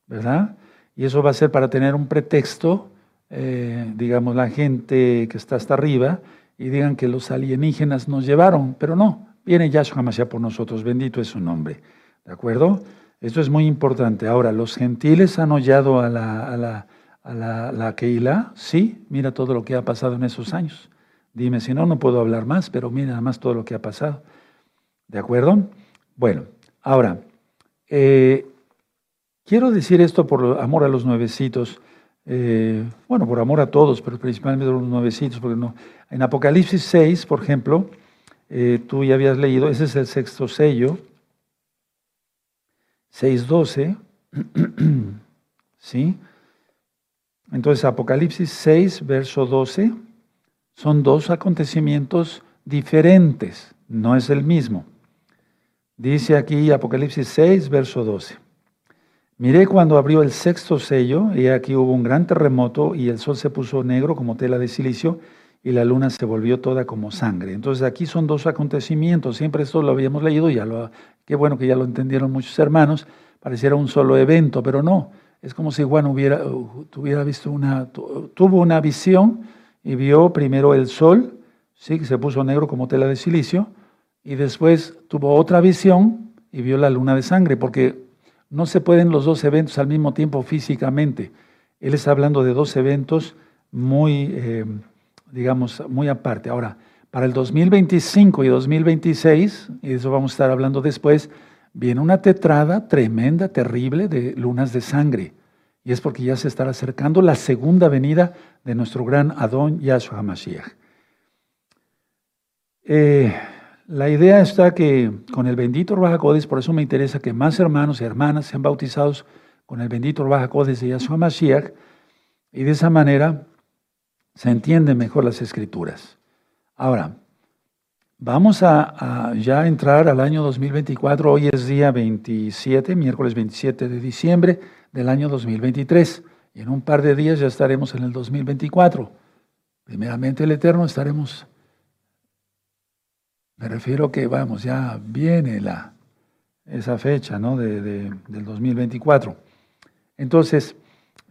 ¿verdad? Y eso va a ser para tener un pretexto, eh, digamos, la gente que está hasta arriba y digan que los alienígenas nos llevaron, pero no, Viene Yahshua Mashiach por nosotros, bendito es su nombre. ¿De acuerdo? Esto es muy importante. Ahora, ¿los gentiles han hollado a la, a la, a la? Sí, mira todo lo que ha pasado en esos años. Dime si no, no puedo hablar más, pero mira nada más todo lo que ha pasado. ¿De acuerdo? Bueno, ahora, eh, quiero decir esto por amor a los nuevecitos. eh, bueno, por amor a todos, pero principalmente a los nuevecitos, porque no. En Apocalipsis 6, por ejemplo, eh, tú ya habías leído, ese es el sexto sello, 6.12, [clears throat] ¿sí? Entonces, Apocalipsis 6, verso 12, son dos acontecimientos diferentes, no es el mismo. Dice aquí Apocalipsis 6, verso 12. Miré cuando abrió el sexto sello, y aquí hubo un gran terremoto, y el sol se puso negro como tela de silicio, y la luna se volvió toda como sangre. Entonces aquí son dos acontecimientos, siempre esto lo habíamos leído, ya lo, qué bueno que ya lo entendieron muchos hermanos, pareciera un solo evento, pero no, es como si Juan hubiera, tuviera visto una, tuvo una visión y vio primero el sol, ¿sí? que se puso negro como tela de silicio, y después tuvo otra visión y vio la luna de sangre, porque no se pueden los dos eventos al mismo tiempo físicamente. Él está hablando de dos eventos muy, eh, digamos, muy aparte. Ahora, para el 2025 y 2026, y eso vamos a estar hablando después, viene una tetrada tremenda, terrible de lunas de sangre. Y es porque ya se estará acercando la segunda venida de nuestro gran Adón Yahshua HaMashiach. Eh, la idea está que con el bendito Ruach por eso me interesa que más hermanos y hermanas sean bautizados con el bendito Ruach de Yahshua Mashiach, y de esa manera se entienden mejor las escrituras. Ahora, Vamos a, ya entrar al año 2024. Hoy es día 27, miércoles 27 de diciembre del año 2023. Y en un par de días ya estaremos en el 2024. Primeramente el Eterno estaremos, me refiero que vamos, ya viene la, esa fecha ¿no? de, del 2024. Entonces,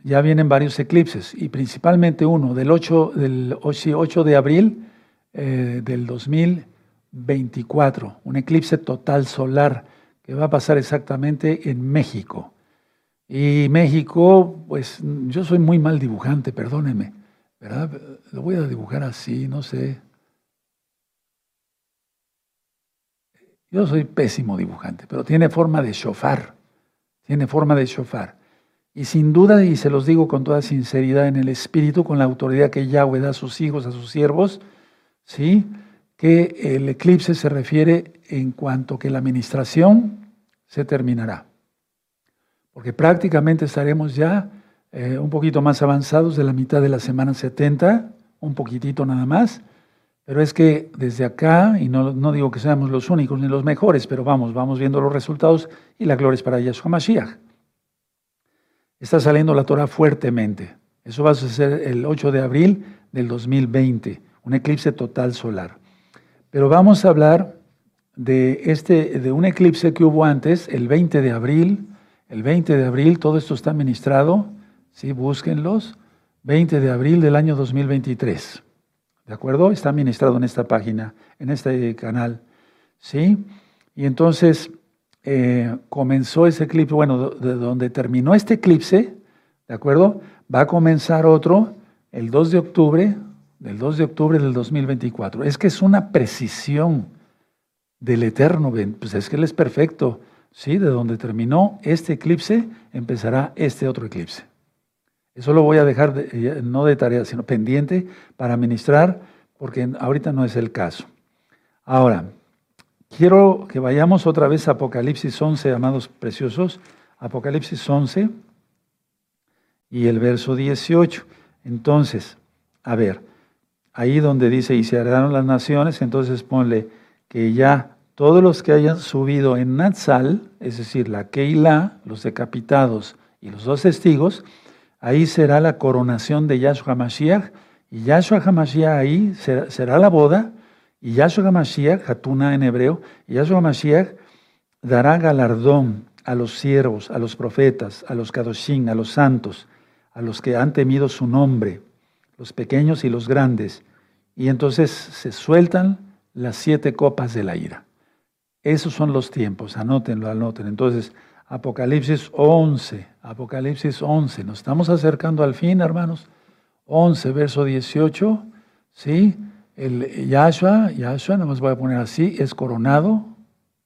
ya vienen varios eclipses y principalmente uno del 8, del 8 de abril eh, del 2024 24, un eclipse total solar que va a pasar exactamente en México. Y México, pues yo soy muy mal dibujante, perdónenme, ¿verdad? Lo voy a dibujar así, no sé. Yo soy pésimo dibujante, pero tiene forma de shofar, tiene forma de shofar. Y sin duda, y se los digo con toda sinceridad en el espíritu, con la autoridad que Yahweh da a sus hijos, a sus siervos, ¿sí? que el eclipse se refiere en cuanto que la administración se terminará. Porque prácticamente estaremos ya eh, un poquito más avanzados de la mitad de la semana 70, un poquitito nada más. Pero es que desde acá, y no, no, digo que seamos los únicos ni los mejores, pero vamos, vamos viendo los resultados y la gloria es para Yahshua Mashiach. Está saliendo la Torah fuertemente. Eso va a suceder el 8 de abril del 2020, un eclipse total solar. Pero vamos a hablar de, este, de un eclipse que hubo antes, el 20 de abril. El 20 de abril, todo esto está ministrado, ¿sí? búsquenlos. 20 de abril del año 2023. ¿De acuerdo? Está ministrado en esta página, en este canal. ¿Sí? Y entonces eh, comenzó ese eclipse, bueno, de donde terminó este eclipse, ¿de acuerdo? Va a comenzar otro el 2 de octubre del 2 de octubre del 2024. Es que es una precisión del Eterno, pues es que Él es perfecto. ¿sí? De donde terminó este eclipse, empezará este otro eclipse. Eso lo voy a dejar no de tarea, sino pendiente para ministrar, porque ahorita no es el caso. Ahora, quiero que vayamos otra vez a Apocalipsis 11, amados preciosos. Apocalipsis 11 y el verso 18. Entonces, a ver, ahí donde dice, y se heredaron las naciones, entonces ponle que ya todos los que hayan subido en Natsal, es decir, la Keilah, los decapitados y los dos testigos, ahí será la coronación de Yahshua Hamashiach, y Yahshua Hamashiach ahí será, la boda, y Yahshua Hamashiach, Hatuna en hebreo, y Yahshua Hamashiach dará galardón a los siervos, a los profetas, a los kadoshim, a los santos, a los que han temido su nombre, los pequeños y los grandes, y entonces se sueltan las siete copas de la ira. Esos son los tiempos, anótenlo, anoten. Entonces, Apocalipsis 11, Apocalipsis 11, nos estamos acercando al fin, hermanos. 11, verso 18, ¿sí? El Yahshua, Yahshua, no más voy a poner así, es coronado,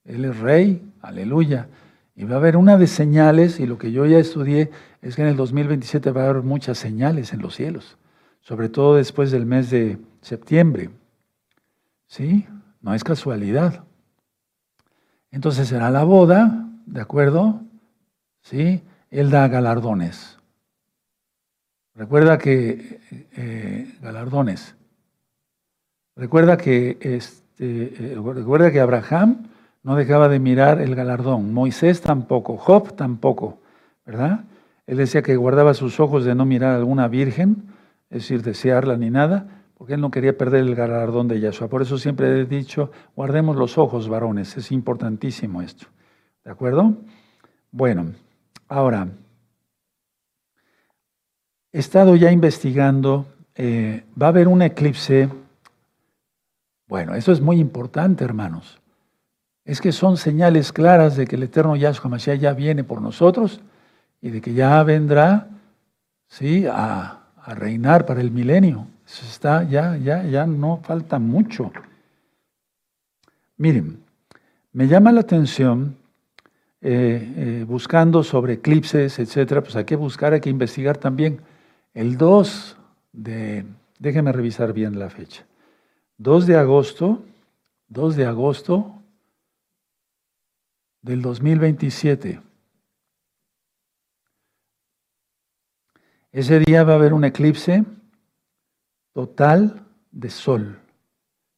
él es rey, aleluya. Y va a haber una de señales, y lo que yo ya estudié es que en el 2027 va a haber muchas señales en los cielos, sobre todo después del mes de septiembre. ¿Sí? No es casualidad. Entonces será la boda, ¿de acuerdo? ¿Sí? Él da galardones. Recuerda que, eh, galardones. Recuerda que, este, eh, recuerda que Abraham no dejaba de mirar el galardón, Moisés tampoco, Job tampoco, ¿verdad? Él decía que guardaba sus ojos de no mirar a alguna virgen, es decir, desearla ni nada, porque él no quería perder el galardón de Yahshua. Por eso siempre he dicho, guardemos los ojos, varones, es importantísimo esto. ¿De acuerdo? Bueno, ahora, he estado ya investigando, eh, va a haber un eclipse. Bueno, eso es muy importante, hermanos. Es que son señales claras de que el eterno Yahshua Mashiach ya viene por nosotros y de que ya vendrá, ¿sí? a reinar para el milenio está, ya, ya, ya no falta mucho. Miren, me llama la atención, eh, eh, buscando sobre eclipses, etcétera, pues hay que buscar, hay que investigar también. El 2 de, déjenme revisar bien la fecha, 2 de agosto, 2 de agosto del 2027. Ese día va a haber un eclipse total de sol.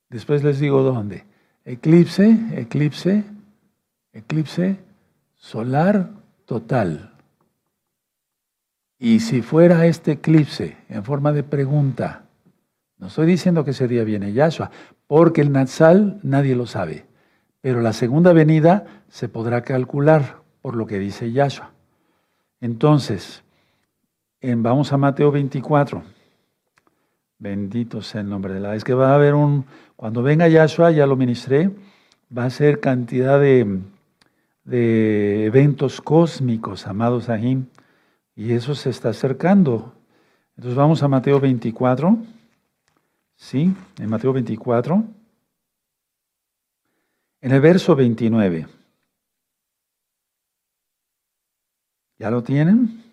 Después les digo dónde. Eclipse, eclipse, eclipse solar total. Y si fuera este eclipse en forma de pregunta, no estoy diciendo que ese día viene Yahshua, porque el Natsal nadie lo sabe, pero la segunda venida se podrá calcular por lo que dice Yahshua. Entonces, en, vamos a Mateo 24. Bendito sea el nombre de la. Es que va a haber un. Cuando venga Yahshua, ya lo ministré, va a ser cantidad de, de eventos cósmicos, amados Ahim, y eso se está acercando. Entonces vamos a Mateo 24. Sí, en Mateo 24. En el verso 29. ¿Ya lo tienen?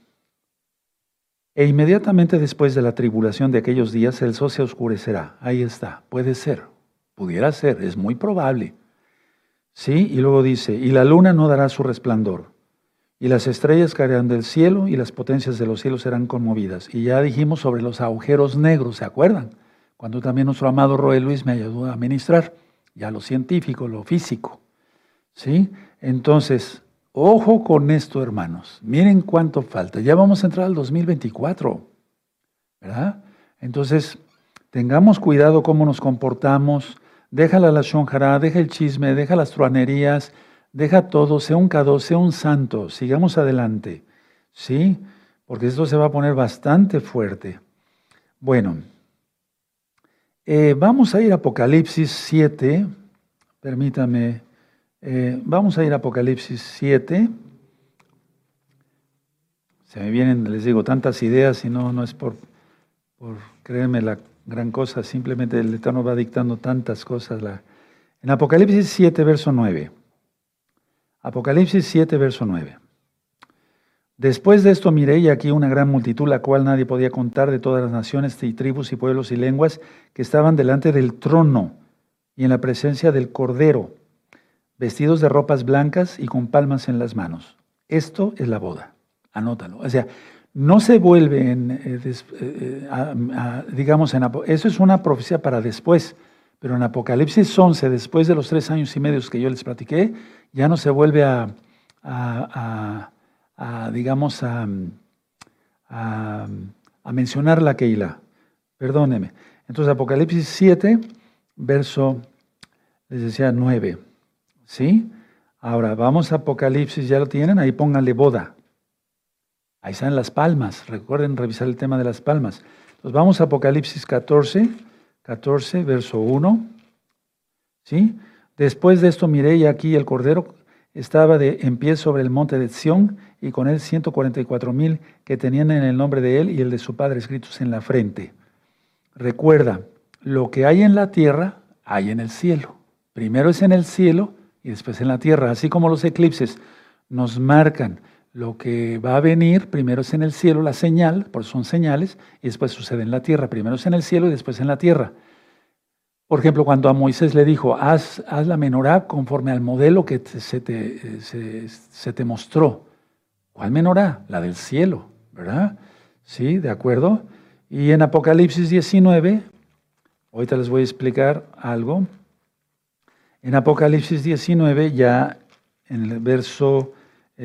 E inmediatamente después de la tribulación de aquellos días el sol se oscurecerá. Ahí está, puede ser, pudiera ser, es muy probable. Sí, y luego dice, y la luna no dará su resplandor, y las estrellas caerán del cielo, y las potencias de los cielos serán conmovidas. Y ya dijimos sobre los agujeros negros, ¿se acuerdan? Cuando también nuestro amado Roe Luis me ayudó a ministrar, ya lo científico, lo físico. ¿Sí? Entonces, Ojo con esto, hermanos. Miren cuánto falta. Ya vamos a entrar al 2024. ¿Verdad? Entonces, tengamos cuidado cómo nos comportamos. Deja la shonjara, deja el chisme, deja las truanerías, deja todo, sea un cado, sea un santo. Sigamos adelante. ¿Sí? Porque esto se va a poner bastante fuerte. Bueno, eh, vamos a ir a Apocalipsis 7. Permítame eh, vamos a ir a Apocalipsis 7. Se me vienen, les digo, tantas ideas y no, no es por, por creerme la gran cosa, simplemente el Eterno va dictando tantas cosas. La... En Apocalipsis 7, verso 9. Apocalipsis 7, verso 9. Después de esto miré y aquí una gran multitud, la cual nadie podía contar, de todas las naciones y tribus y pueblos y lenguas que estaban delante del trono y en la presencia del Cordero vestidos de ropas blancas y con palmas en las manos. Esto es la boda, anótalo. O sea, no se vuelve en, eh, eh, digamos, en, eso es una profecía para después, pero en Apocalipsis 11, después de los tres años y medio que yo les platiqué, ya no se vuelve a, digamos, a, mencionar la Keila. Perdóneme. Entonces, Apocalipsis 7, verso, les decía, 9. ¿Sí? Ahora, vamos a Apocalipsis, ¿ya lo tienen? Ahí pónganle boda. Ahí están las palmas. Recuerden revisar el tema de las palmas. Entonces vamos a Apocalipsis 14, 14, verso 1. ¿Sí? Después de esto miré y aquí el Cordero estaba de, en pie sobre el monte de Sión y con él 144 mil que tenían en el nombre de él y el de su Padre escritos en la frente. Recuerda, lo que hay en la tierra, hay en el cielo. Primero es en el cielo y después en la tierra, así como los eclipses nos marcan lo que va a venir, primero es en el cielo la señal, por son señales, y después sucede en la tierra. Primero es en el cielo y después en la tierra. Por ejemplo, cuando a Moisés le dijo, haz, haz la menorá conforme al modelo que se, te, se, te, mostró. ¿Cuál menorá? La del cielo, ¿verdad? Sí, de acuerdo. Y en Apocalipsis 19, ahorita les voy a explicar algo. En Apocalipsis 19, ya en el verso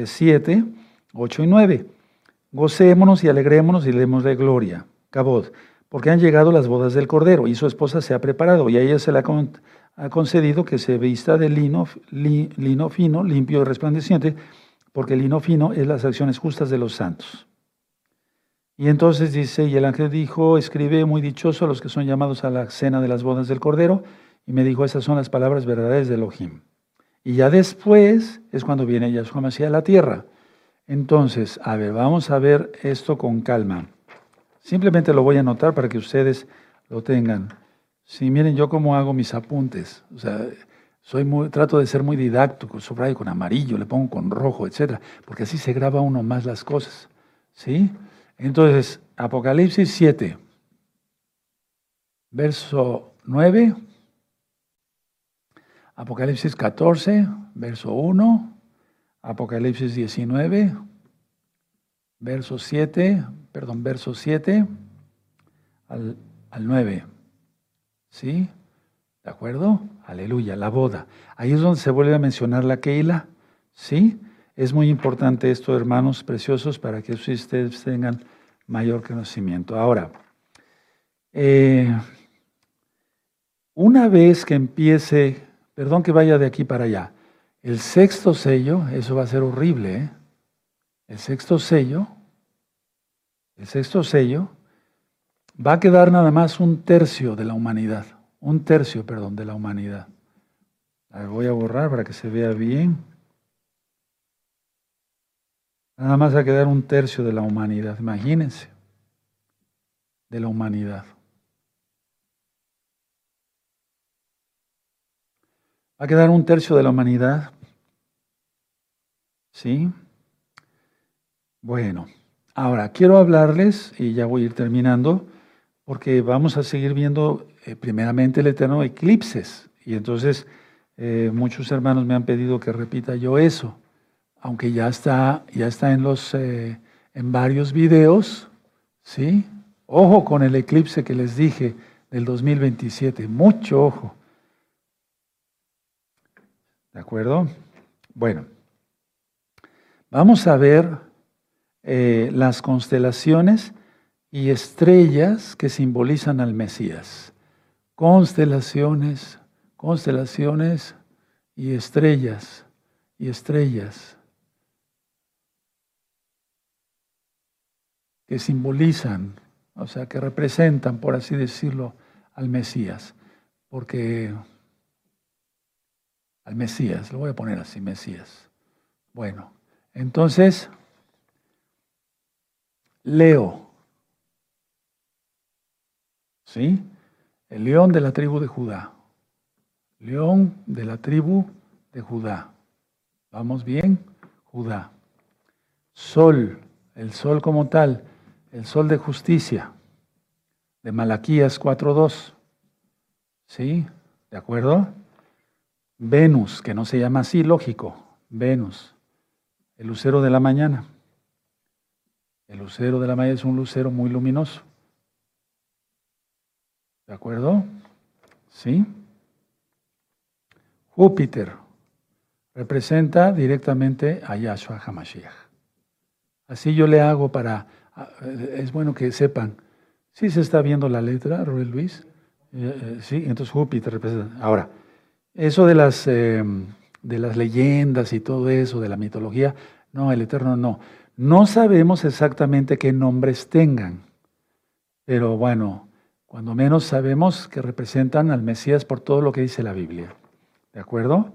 7, 8 y 9. Gocémonos y alegrémonos y de gloria. Cabot, porque han llegado las bodas del Cordero y su esposa se ha preparado y a ella se le ha concedido que se vista de lino, lino fino, limpio y resplandeciente, porque el lino fino es las acciones justas de los santos. Y entonces dice, y el ángel dijo, escribe muy dichoso a los que son llamados a la cena de las bodas del Cordero, y me dijo, esas son las palabras verdaderas de Elohim. Y ya después es cuando viene Yahshua Mashiach a la tierra. Entonces, a ver, vamos a ver esto con calma. Simplemente lo voy a anotar para que ustedes lo tengan. Sí, miren yo cómo hago mis apuntes. O sea, soy muy, trato de ser muy didáctico, subrayo con amarillo, le pongo con rojo, etcétera, porque así se graba uno más las cosas. ¿Sí? Entonces, Apocalipsis 7, verso 9 Apocalipsis 14, verso 1, Apocalipsis 19, verso 7, perdón, verso 7 al, 9. ¿Sí? ¿De acuerdo? Aleluya, la boda. Ahí es donde se vuelve a mencionar la Keila. ¿Sí? Es muy importante esto, hermanos preciosos, para que ustedes tengan mayor conocimiento. Ahora, eh, una vez que empiece Perdón que vaya de aquí para allá. El sexto sello, eso va a ser horrible. ¿eh? El sexto sello, el sexto sello, va a quedar nada más un tercio de la humanidad. Un tercio, perdón, de la humanidad. voy a borrar para que se vea bien. Nada más va a quedar un tercio de la humanidad, imagínense, de la humanidad. Va a quedar un tercio de la humanidad. ¿Sí? Bueno, ahora quiero hablarles, y ya voy a ir terminando, porque vamos a seguir viendo eh, primeramente el eterno eclipses. Y entonces eh, muchos hermanos me han pedido que repita yo eso, aunque ya está, ya está en, los, eh, en varios videos. ¿Sí? Ojo con el eclipse que les dije del 2027, mucho ojo. ¿De acuerdo? Bueno, vamos a ver eh, las constelaciones y estrellas que simbolizan al Mesías. Constelaciones, constelaciones y estrellas, y estrellas que simbolizan, o sea, que representan, por así decirlo, al Mesías. Porque al Mesías, lo voy a poner así, Mesías. Bueno, entonces, Leo, ¿sí? El león de la tribu de Judá. León de la tribu de Judá. ¿Vamos bien? Judá. Sol, el sol como tal, el sol de justicia, de Malaquías 4.2. ¿Sí? ¿De acuerdo? Venus, que no se llama así, lógico, Venus, el lucero de la mañana. El lucero de la mañana es un lucero muy luminoso. ¿De acuerdo? ¿Sí? Júpiter representa directamente a Yahshua HaMashiach. Así yo le hago para, ah, es bueno que sepan, ¿sí se está viendo la letra, Rubén Luis? Eh, eh, sí, entonces Júpiter representa. Ahora, eso de las, eh, de las leyendas y todo eso, de la mitología, no, el Eterno no. No sabemos exactamente qué nombres tengan, pero bueno, cuando menos sabemos que representan al Mesías por todo lo que dice la Biblia. ¿De acuerdo?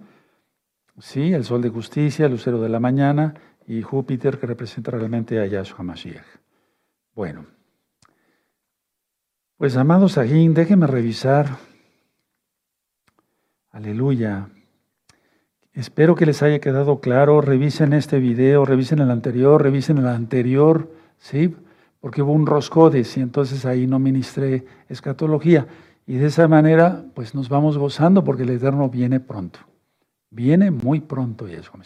Sí, el sol de justicia, el lucero de la mañana y Júpiter que representa realmente a Yahshua Mashiach. Bueno, pues amados Sajín, déjenme revisar Aleluya. Espero que les haya quedado claro. Revisen este video, revisen el anterior, revisen el anterior, ¿sí? Porque hubo un roscodes y entonces ahí no ministré escatología. Y de esa manera, pues nos vamos gozando porque el Eterno viene pronto. Viene muy pronto, Yeshua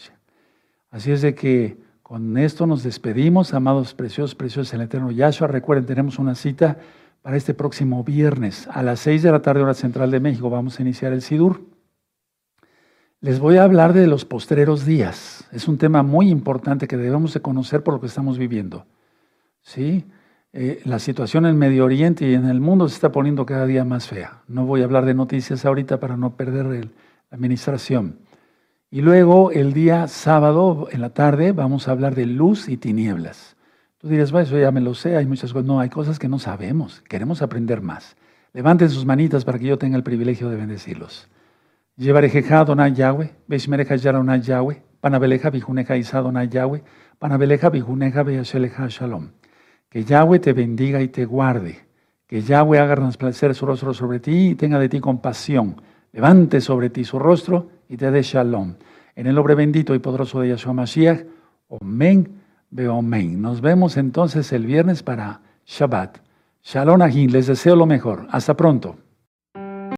Así es de que con esto nos despedimos, amados preciosos, preciosos el Eterno Yahshua. Recuerden, tenemos una cita para este próximo viernes a las 6 de la tarde, hora central de México. Vamos a iniciar el SIDUR. Les voy a hablar de los postreros días. Es un tema muy importante que debemos de conocer por lo que estamos viviendo. ¿Sí? Eh, la situación en Medio Oriente y en el mundo se está poniendo cada día más fea. No voy a hablar de noticias ahorita para no perder la administración. Y luego el día sábado en la tarde vamos a hablar de luz y tinieblas. Tú dirás, bueno, eso ya me lo sé, hay muchas cosas. No, hay cosas que no sabemos, queremos aprender más. Levanten sus manitas para que yo tenga el privilegio de bendecirlos. Llevarejeja Donai Yahweh, Beshmereja Yaronai Yahweh, Panabeleja Bijuneja Isa Yahweh, Panabeleja Bijuneja Beyasheleja Shalom. Que Yahweh te bendiga y te guarde. Que Yahweh haga resplandecer su rostro sobre ti y tenga de ti compasión. Levante sobre ti su rostro y te dé shalom. En el nombre bendito y poderoso de Yahshua Mashiach, Omen, Beomen. Nos vemos entonces el viernes para Shabbat. Shalom Ahim, les deseo lo mejor. Hasta pronto.